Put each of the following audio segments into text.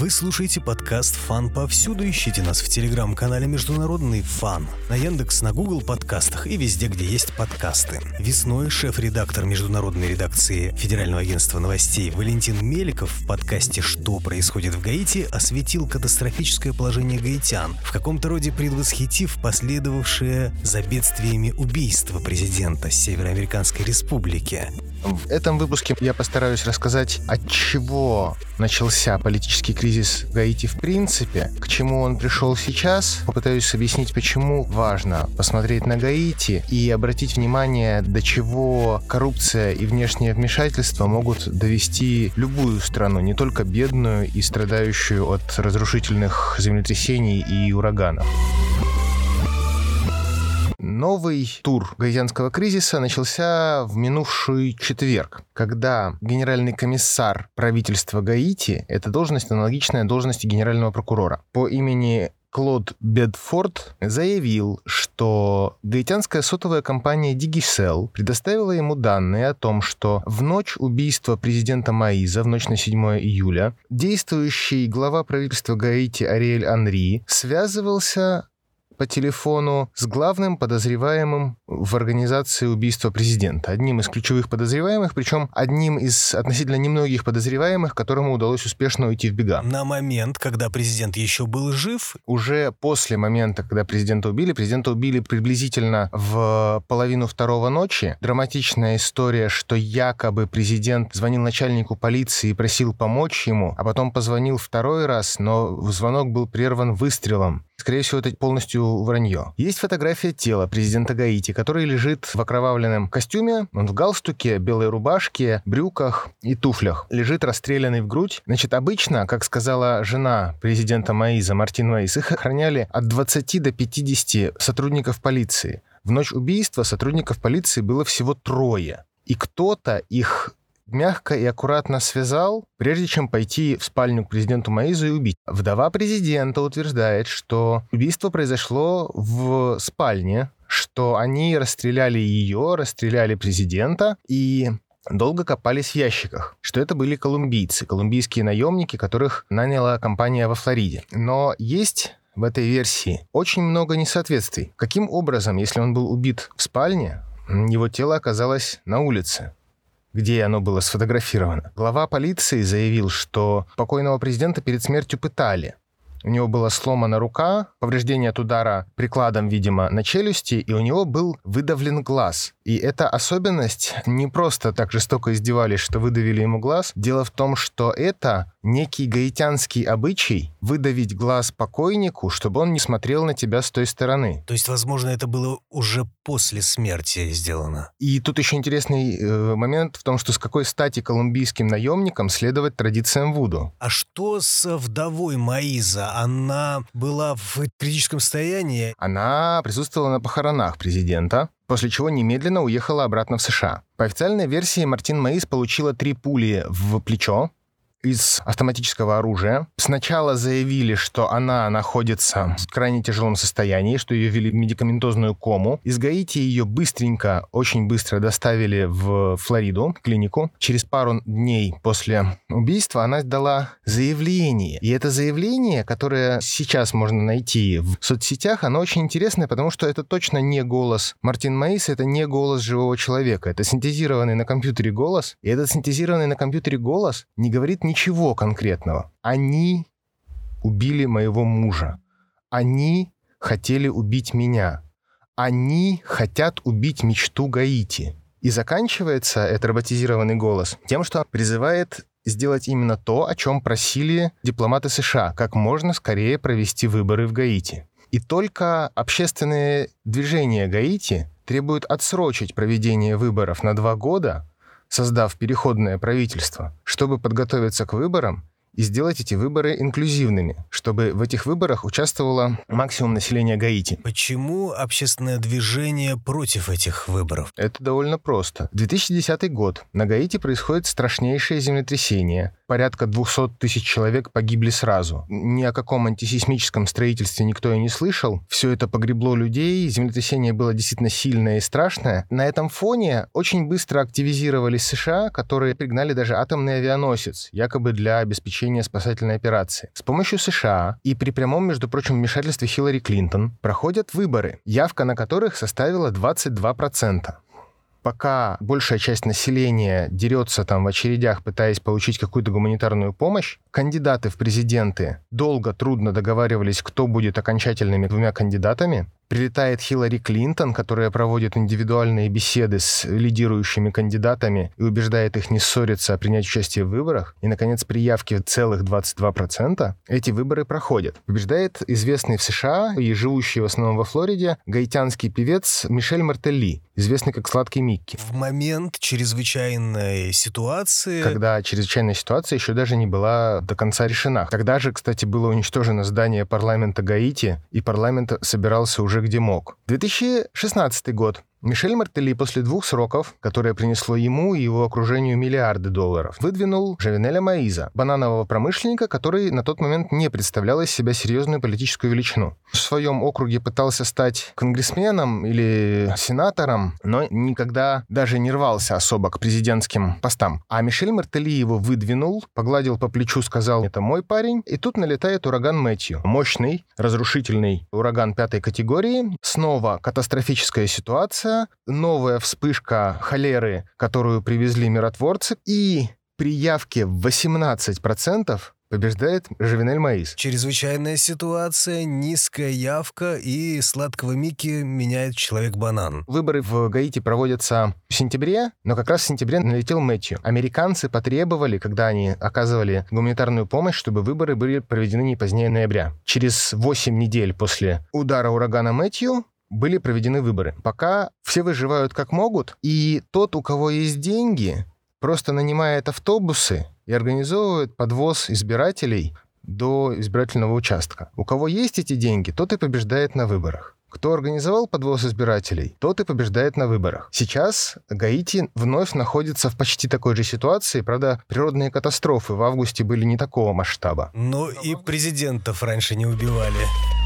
Вы слушаете подкаст «Фан» повсюду. Ищите нас в телеграм-канале «Международный фан», на Яндекс, на Google подкастах и везде, где есть подкасты. Весной шеф-редактор международной редакции Федерального агентства новостей Валентин Меликов в подкасте «Что происходит в Гаити» осветил катастрофическое положение гаитян, в каком-то роде предвосхитив последовавшее за бедствиями убийства президента Североамериканской республики. В этом выпуске я постараюсь рассказать, от чего начался политический кризис в Гаити в принципе, к чему он пришел сейчас. Попытаюсь объяснить, почему важно посмотреть на Гаити и обратить внимание, до чего коррупция и внешнее вмешательство могут довести любую страну, не только бедную и страдающую от разрушительных землетрясений и ураганов. Новый тур гаитянского кризиса начался в минувший четверг, когда генеральный комиссар правительства Гаити, это должность аналогичная должности генерального прокурора, по имени Клод Бедфорд заявил, что гаитянская сотовая компания Digicel предоставила ему данные о том, что в ночь убийства президента Маиза, в ночь на 7 июля, действующий глава правительства Гаити Ариэль Анри связывался по телефону с главным подозреваемым в организации убийства президента. Одним из ключевых подозреваемых, причем одним из относительно немногих подозреваемых, которому удалось успешно уйти в бега. На момент, когда президент еще был жив? Уже после момента, когда президента убили, президента убили приблизительно в половину второго ночи. Драматичная история, что якобы президент звонил начальнику полиции и просил помочь ему, а потом позвонил второй раз, но звонок был прерван выстрелом. Скорее всего, это полностью вранье. Есть фотография тела президента Гаити, который лежит в окровавленном костюме, он в галстуке, белой рубашке, брюках и туфлях. Лежит расстрелянный в грудь. Значит, обычно, как сказала жена президента Маиза, Мартин Маиз, их охраняли от 20 до 50 сотрудников полиции. В ночь убийства сотрудников полиции было всего трое. И кто-то их мягко и аккуратно связал, прежде чем пойти в спальню к президенту Маизу и убить. Вдова президента утверждает, что убийство произошло в спальне, что они расстреляли ее, расстреляли президента, и долго копались в ящиках, что это были колумбийцы, колумбийские наемники, которых наняла компания во Флориде. Но есть в этой версии очень много несоответствий. Каким образом, если он был убит в спальне, его тело оказалось на улице? Где оно было сфотографировано. Глава полиции заявил, что покойного президента перед смертью пытали. У него была сломана рука, повреждение от удара прикладом, видимо, на челюсти, и у него был выдавлен глаз. И эта особенность не просто так жестоко издевались, что выдавили ему глаз. Дело в том, что это некий гаитянский обычай выдавить глаз покойнику, чтобы он не смотрел на тебя с той стороны. То есть, возможно, это было уже после смерти сделано. И тут еще интересный э, момент в том, что с какой стати колумбийским наемникам следовать традициям Вуду. А что с вдовой Маиза? Она была в критическом состоянии? Она присутствовала на похоронах президента после чего немедленно уехала обратно в США. По официальной версии, Мартин Маис получила три пули в плечо, из автоматического оружия. Сначала заявили, что она находится в крайне тяжелом состоянии, что ее ввели в медикаментозную кому. Из Гаити ее быстренько, очень быстро доставили в Флориду, клинику. Через пару дней после убийства она дала заявление. И это заявление, которое сейчас можно найти в соцсетях, оно очень интересное, потому что это точно не голос Мартин Мейс, это не голос живого человека. Это синтезированный на компьютере голос. И этот синтезированный на компьютере голос не говорит ничего конкретного. Они убили моего мужа. Они хотели убить меня. Они хотят убить мечту Гаити. И заканчивается этот роботизированный голос тем, что призывает сделать именно то, о чем просили дипломаты США, как можно скорее провести выборы в Гаити. И только общественные движения Гаити требуют отсрочить проведение выборов на два года, создав переходное правительство, чтобы подготовиться к выборам и сделать эти выборы инклюзивными, чтобы в этих выборах участвовало максимум населения Гаити. Почему общественное движение против этих выборов? Это довольно просто. 2010 год. На Гаити происходит страшнейшее землетрясение. Порядка 200 тысяч человек погибли сразу. Ни о каком антисейсмическом строительстве никто и не слышал. Все это погребло людей, землетрясение было действительно сильное и страшное. На этом фоне очень быстро активизировались США, которые пригнали даже атомный авианосец, якобы для обеспечения осуществления спасательной операции. С помощью США и при прямом, между прочим, вмешательстве Хиллари Клинтон проходят выборы, явка на которых составила 22% пока большая часть населения дерется там в очередях, пытаясь получить какую-то гуманитарную помощь, кандидаты в президенты долго, трудно договаривались, кто будет окончательными двумя кандидатами прилетает Хиллари Клинтон, которая проводит индивидуальные беседы с лидирующими кандидатами и убеждает их не ссориться, а принять участие в выборах. И, наконец, при явке целых 22% эти выборы проходят. Побеждает известный в США и живущий в основном во Флориде гаитянский певец Мишель Мартелли, известный как Сладкий Микки. В момент чрезвычайной ситуации... Когда чрезвычайная ситуация еще даже не была до конца решена. Тогда же, кстати, было уничтожено здание парламента Гаити, и парламент собирался уже где мог. 2016 год. Мишель Мартелли после двух сроков, которое принесло ему и его окружению миллиарды долларов, выдвинул Жавенеля Маиза, бананового промышленника, который на тот момент не представлял из себя серьезную политическую величину. В своем округе пытался стать конгрессменом или сенатором, но никогда даже не рвался особо к президентским постам. А Мишель Мартелли его выдвинул, погладил по плечу, сказал, это мой парень, и тут налетает ураган Мэтью. Мощный, разрушительный ураган пятой категории. Снова катастрофическая ситуация, начинается новая вспышка холеры, которую привезли миротворцы, и при явке в 18% побеждает Живинель Маис. Чрезвычайная ситуация, низкая явка и сладкого Микки меняет человек-банан. Выборы в Гаити проводятся в сентябре, но как раз в сентябре налетел Мэтью. Американцы потребовали, когда они оказывали гуманитарную помощь, чтобы выборы были проведены не позднее ноября. Через 8 недель после удара урагана Мэтью были проведены выборы. Пока все выживают как могут, и тот, у кого есть деньги, просто нанимает автобусы и организовывает подвоз избирателей до избирательного участка. У кого есть эти деньги, тот и побеждает на выборах. Кто организовал подвоз избирателей, тот и побеждает на выборах. Сейчас Гаити вновь находится в почти такой же ситуации. Правда, природные катастрофы в августе были не такого масштаба. Но и президентов раньше не убивали.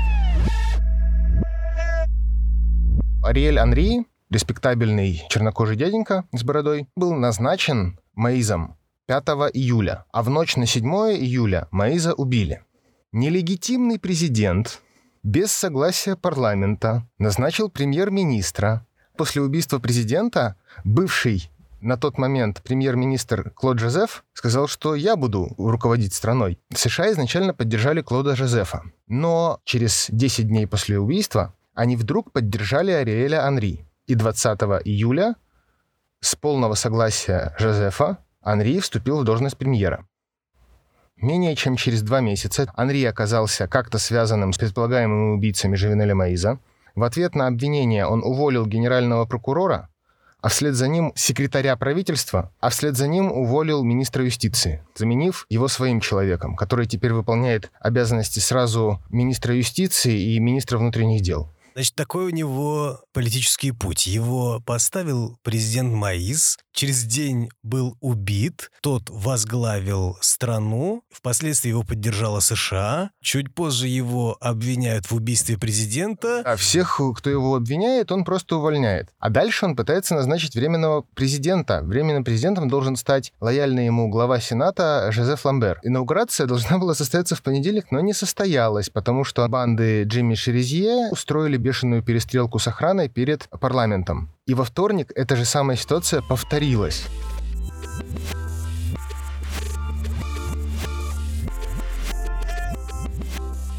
Ариэль Анри, респектабельный чернокожий дяденька с бородой, был назначен Маизом 5 июля, а в ночь на 7 июля Маиза убили. Нелегитимный президент без согласия парламента назначил премьер-министра. После убийства президента бывший на тот момент премьер-министр Клод Жозеф сказал, что я буду руководить страной. США изначально поддержали Клода Жозефа. Но через 10 дней после убийства они вдруг поддержали Ариэля Анри. И 20 июля с полного согласия Жозефа Анри вступил в должность премьера. Менее чем через два месяца Анри оказался как-то связанным с предполагаемыми убийцами Живинеля Маиза. В ответ на обвинение он уволил генерального прокурора, а вслед за ним секретаря правительства, а вслед за ним уволил министра юстиции, заменив его своим человеком, который теперь выполняет обязанности сразу министра юстиции и министра внутренних дел. Значит, такой у него политический путь. Его поставил президент Маис, через день был убит, тот возглавил страну, впоследствии его поддержала США, чуть позже его обвиняют в убийстве президента. А всех, кто его обвиняет, он просто увольняет. А дальше он пытается назначить временного президента. Временным президентом должен стать лояльный ему глава Сената Жозеф Ламбер. Инаугурация должна была состояться в понедельник, но не состоялась, потому что банды Джимми Шерезье устроили бешеную перестрелку с охраной перед парламентом. И во вторник эта же самая ситуация повторилась.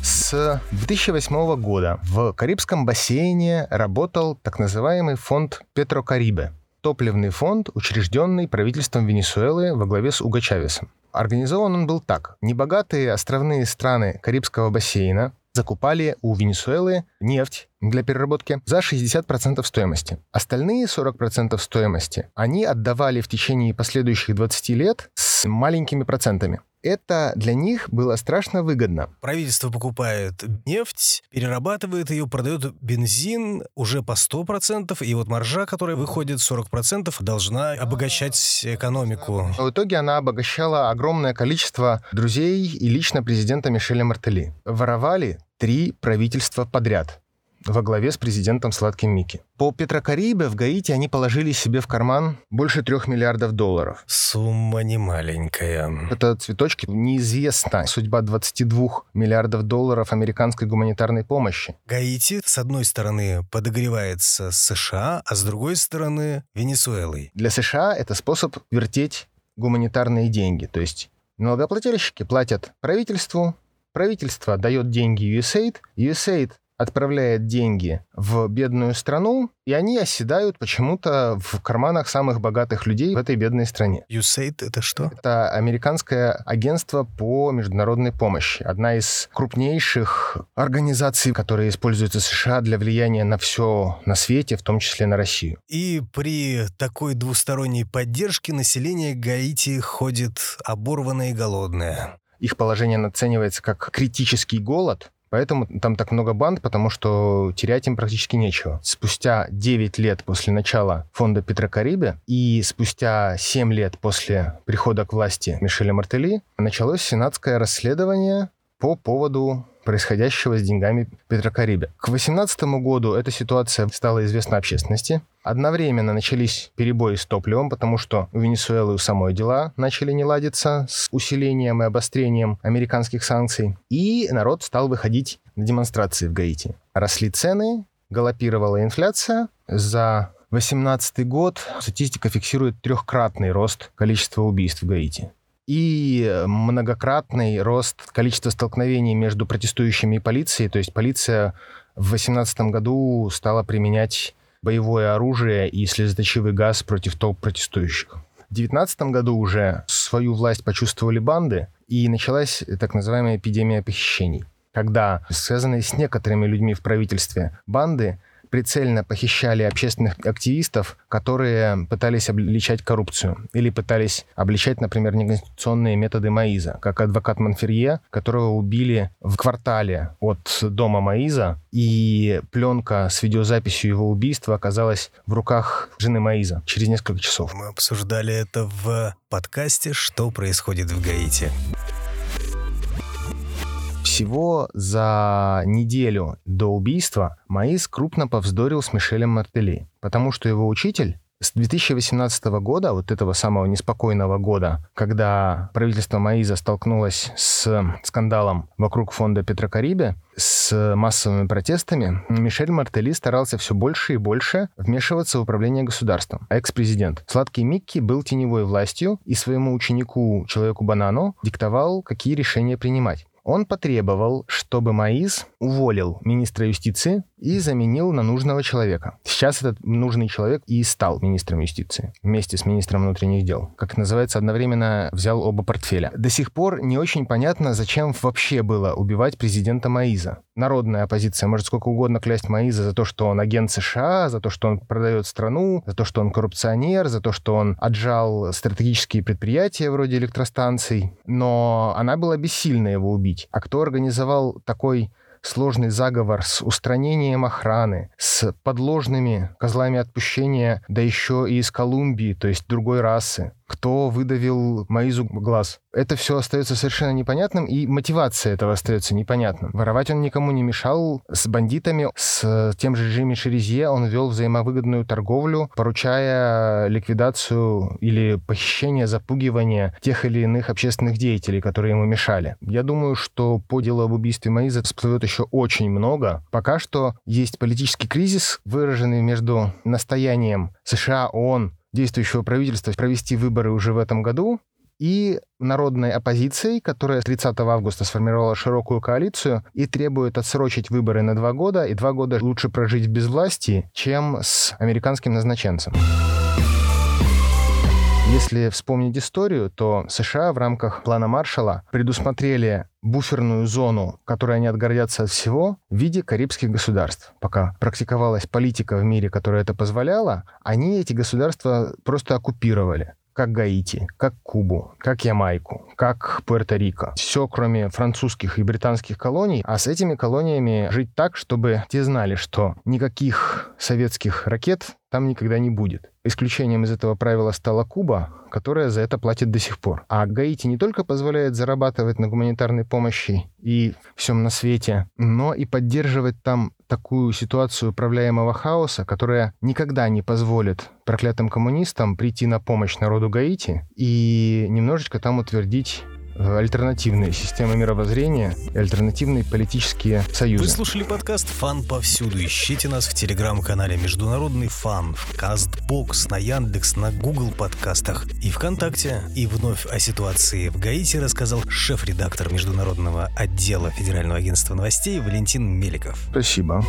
С 2008 года в Карибском бассейне работал так называемый фонд Петрокарибе, топливный фонд, учрежденный правительством Венесуэлы во главе с Уго Чавесом. Организован он был так. Небогатые островные страны Карибского бассейна закупали у Венесуэлы нефть для переработки за 60% стоимости. Остальные 40% стоимости они отдавали в течение последующих 20 лет с маленькими процентами это для них было страшно выгодно. Правительство покупает нефть, перерабатывает ее, продает бензин уже по 100%, и вот маржа, которая выходит 40%, должна обогащать экономику. В итоге она обогащала огромное количество друзей и лично президента Мишеля Мартели. Воровали три правительства подряд. во главе с президентом Сладким Микки. По Петрокарибе в Гаити они положили себе в карман больше трех миллиардов долларов. Сумма не маленькая. Это цветочки. Неизвестна судьба 22 миллиардов долларов американской гуманитарной помощи. Гаити, с одной стороны, подогревается США, а с другой стороны — Венесуэлой. Для США это способ вертеть гуманитарные деньги. То есть налогоплательщики платят правительству, правительство дает деньги USAID, USAID отправляет деньги в бедную страну, и они оседают почему-то в карманах самых богатых людей в этой бедной стране. USAID — это что? Это американское агентство по международной помощи. Одна из крупнейших организаций, которые используются США для влияния на все на свете, в том числе на Россию. И при такой двусторонней поддержке население Гаити ходит оборванное и голодное. Их положение наценивается как критический голод, Поэтому там так много банд, потому что терять им практически нечего. Спустя 9 лет после начала фонда Петрокарибе и спустя 7 лет после прихода к власти Мишеля Мартели началось сенатское расследование по поводу происходящего с деньгами Петрокарибе. К 2018 году эта ситуация стала известна общественности. Одновременно начались перебои с топливом, потому что у Венесуэлы у самой дела начали не ладиться с усилением и обострением американских санкций. И народ стал выходить на демонстрации в Гаити. Росли цены, галопировала инфляция. За 2018 год статистика фиксирует трехкратный рост количества убийств в Гаити и многократный рост количества столкновений между протестующими и полицией. То есть полиция в 2018 году стала применять боевое оружие и слезоточивый газ против толп протестующих. В 2019 году уже свою власть почувствовали банды, и началась так называемая эпидемия похищений, когда связанные с некоторыми людьми в правительстве банды прицельно похищали общественных активистов, которые пытались обличать коррупцию или пытались обличать, например, неконституционные методы Маиза, как адвокат Монферье, которого убили в квартале от дома Маиза, и пленка с видеозаписью его убийства оказалась в руках жены Маиза через несколько часов. Мы обсуждали это в подкасте «Что происходит в Гаити». Всего за неделю до убийства Маис крупно повздорил с Мишелем Мартели, потому что его учитель с 2018 года, вот этого самого неспокойного года, когда правительство Маиза столкнулось с скандалом вокруг фонда Петрокарибе, с массовыми протестами, Мишель Мартели старался все больше и больше вмешиваться в управление государством. Экс-президент Сладкий Микки был теневой властью и своему ученику, человеку Банану, диктовал, какие решения принимать. Он потребовал, чтобы Маис уволил министра юстиции и заменил на нужного человека. Сейчас этот нужный человек и стал министром юстиции вместе с министром внутренних дел. Как называется, одновременно взял оба портфеля. До сих пор не очень понятно, зачем вообще было убивать президента Маиза. Народная оппозиция может сколько угодно клясть Маиза за то, что он агент США, за то, что он продает страну, за то, что он коррупционер, за то, что он отжал стратегические предприятия вроде электростанций. Но она была бессильна его убить. А кто организовал такой сложный заговор с устранением охраны, с подложными козлами отпущения, да еще и из Колумбии, то есть другой расы. Кто выдавил Маизу глаз? Это все остается совершенно непонятным, и мотивация этого остается непонятным. Воровать он никому не мешал. С бандитами, с тем же Джимми Шерезье он вел взаимовыгодную торговлю, поручая ликвидацию или похищение, запугивание тех или иных общественных деятелей, которые ему мешали. Я думаю, что по делу об убийстве Маиза всплывет еще очень много. Пока что есть политический кризис, выраженный между настоянием США, ООН, действующего правительства провести выборы уже в этом году, и народной оппозицией, которая 30 августа сформировала широкую коалицию и требует отсрочить выборы на два года, и два года лучше прожить в безвластии, чем с американским назначенцем. Если вспомнить историю, то США в рамках плана Маршалла предусмотрели буферную зону, которой они отгородятся от всего, в виде карибских государств. Пока практиковалась политика в мире, которая это позволяла, они эти государства просто оккупировали как Гаити, как Кубу, как Ямайку, как Пуэрто-Рико. Все, кроме французских и британских колоний, а с этими колониями жить так, чтобы те знали, что никаких советских ракет там никогда не будет. Исключением из этого правила стала Куба, которая за это платит до сих пор. А Гаити не только позволяет зарабатывать на гуманитарной помощи и всем на свете, но и поддерживать там такую ситуацию управляемого хаоса, которая никогда не позволит проклятым коммунистам прийти на помощь народу Гаити и немножечко там утвердить альтернативные системы мировоззрения и альтернативные политические союзы. Вы слушали подкаст «Фан повсюду». Ищите нас в телеграм-канале «Международный фан», в Кастбокс, на Яндекс, на Google подкастах и ВКонтакте. И вновь о ситуации в Гаити рассказал шеф-редактор международного отдела Федерального агентства новостей Валентин Меликов. Спасибо.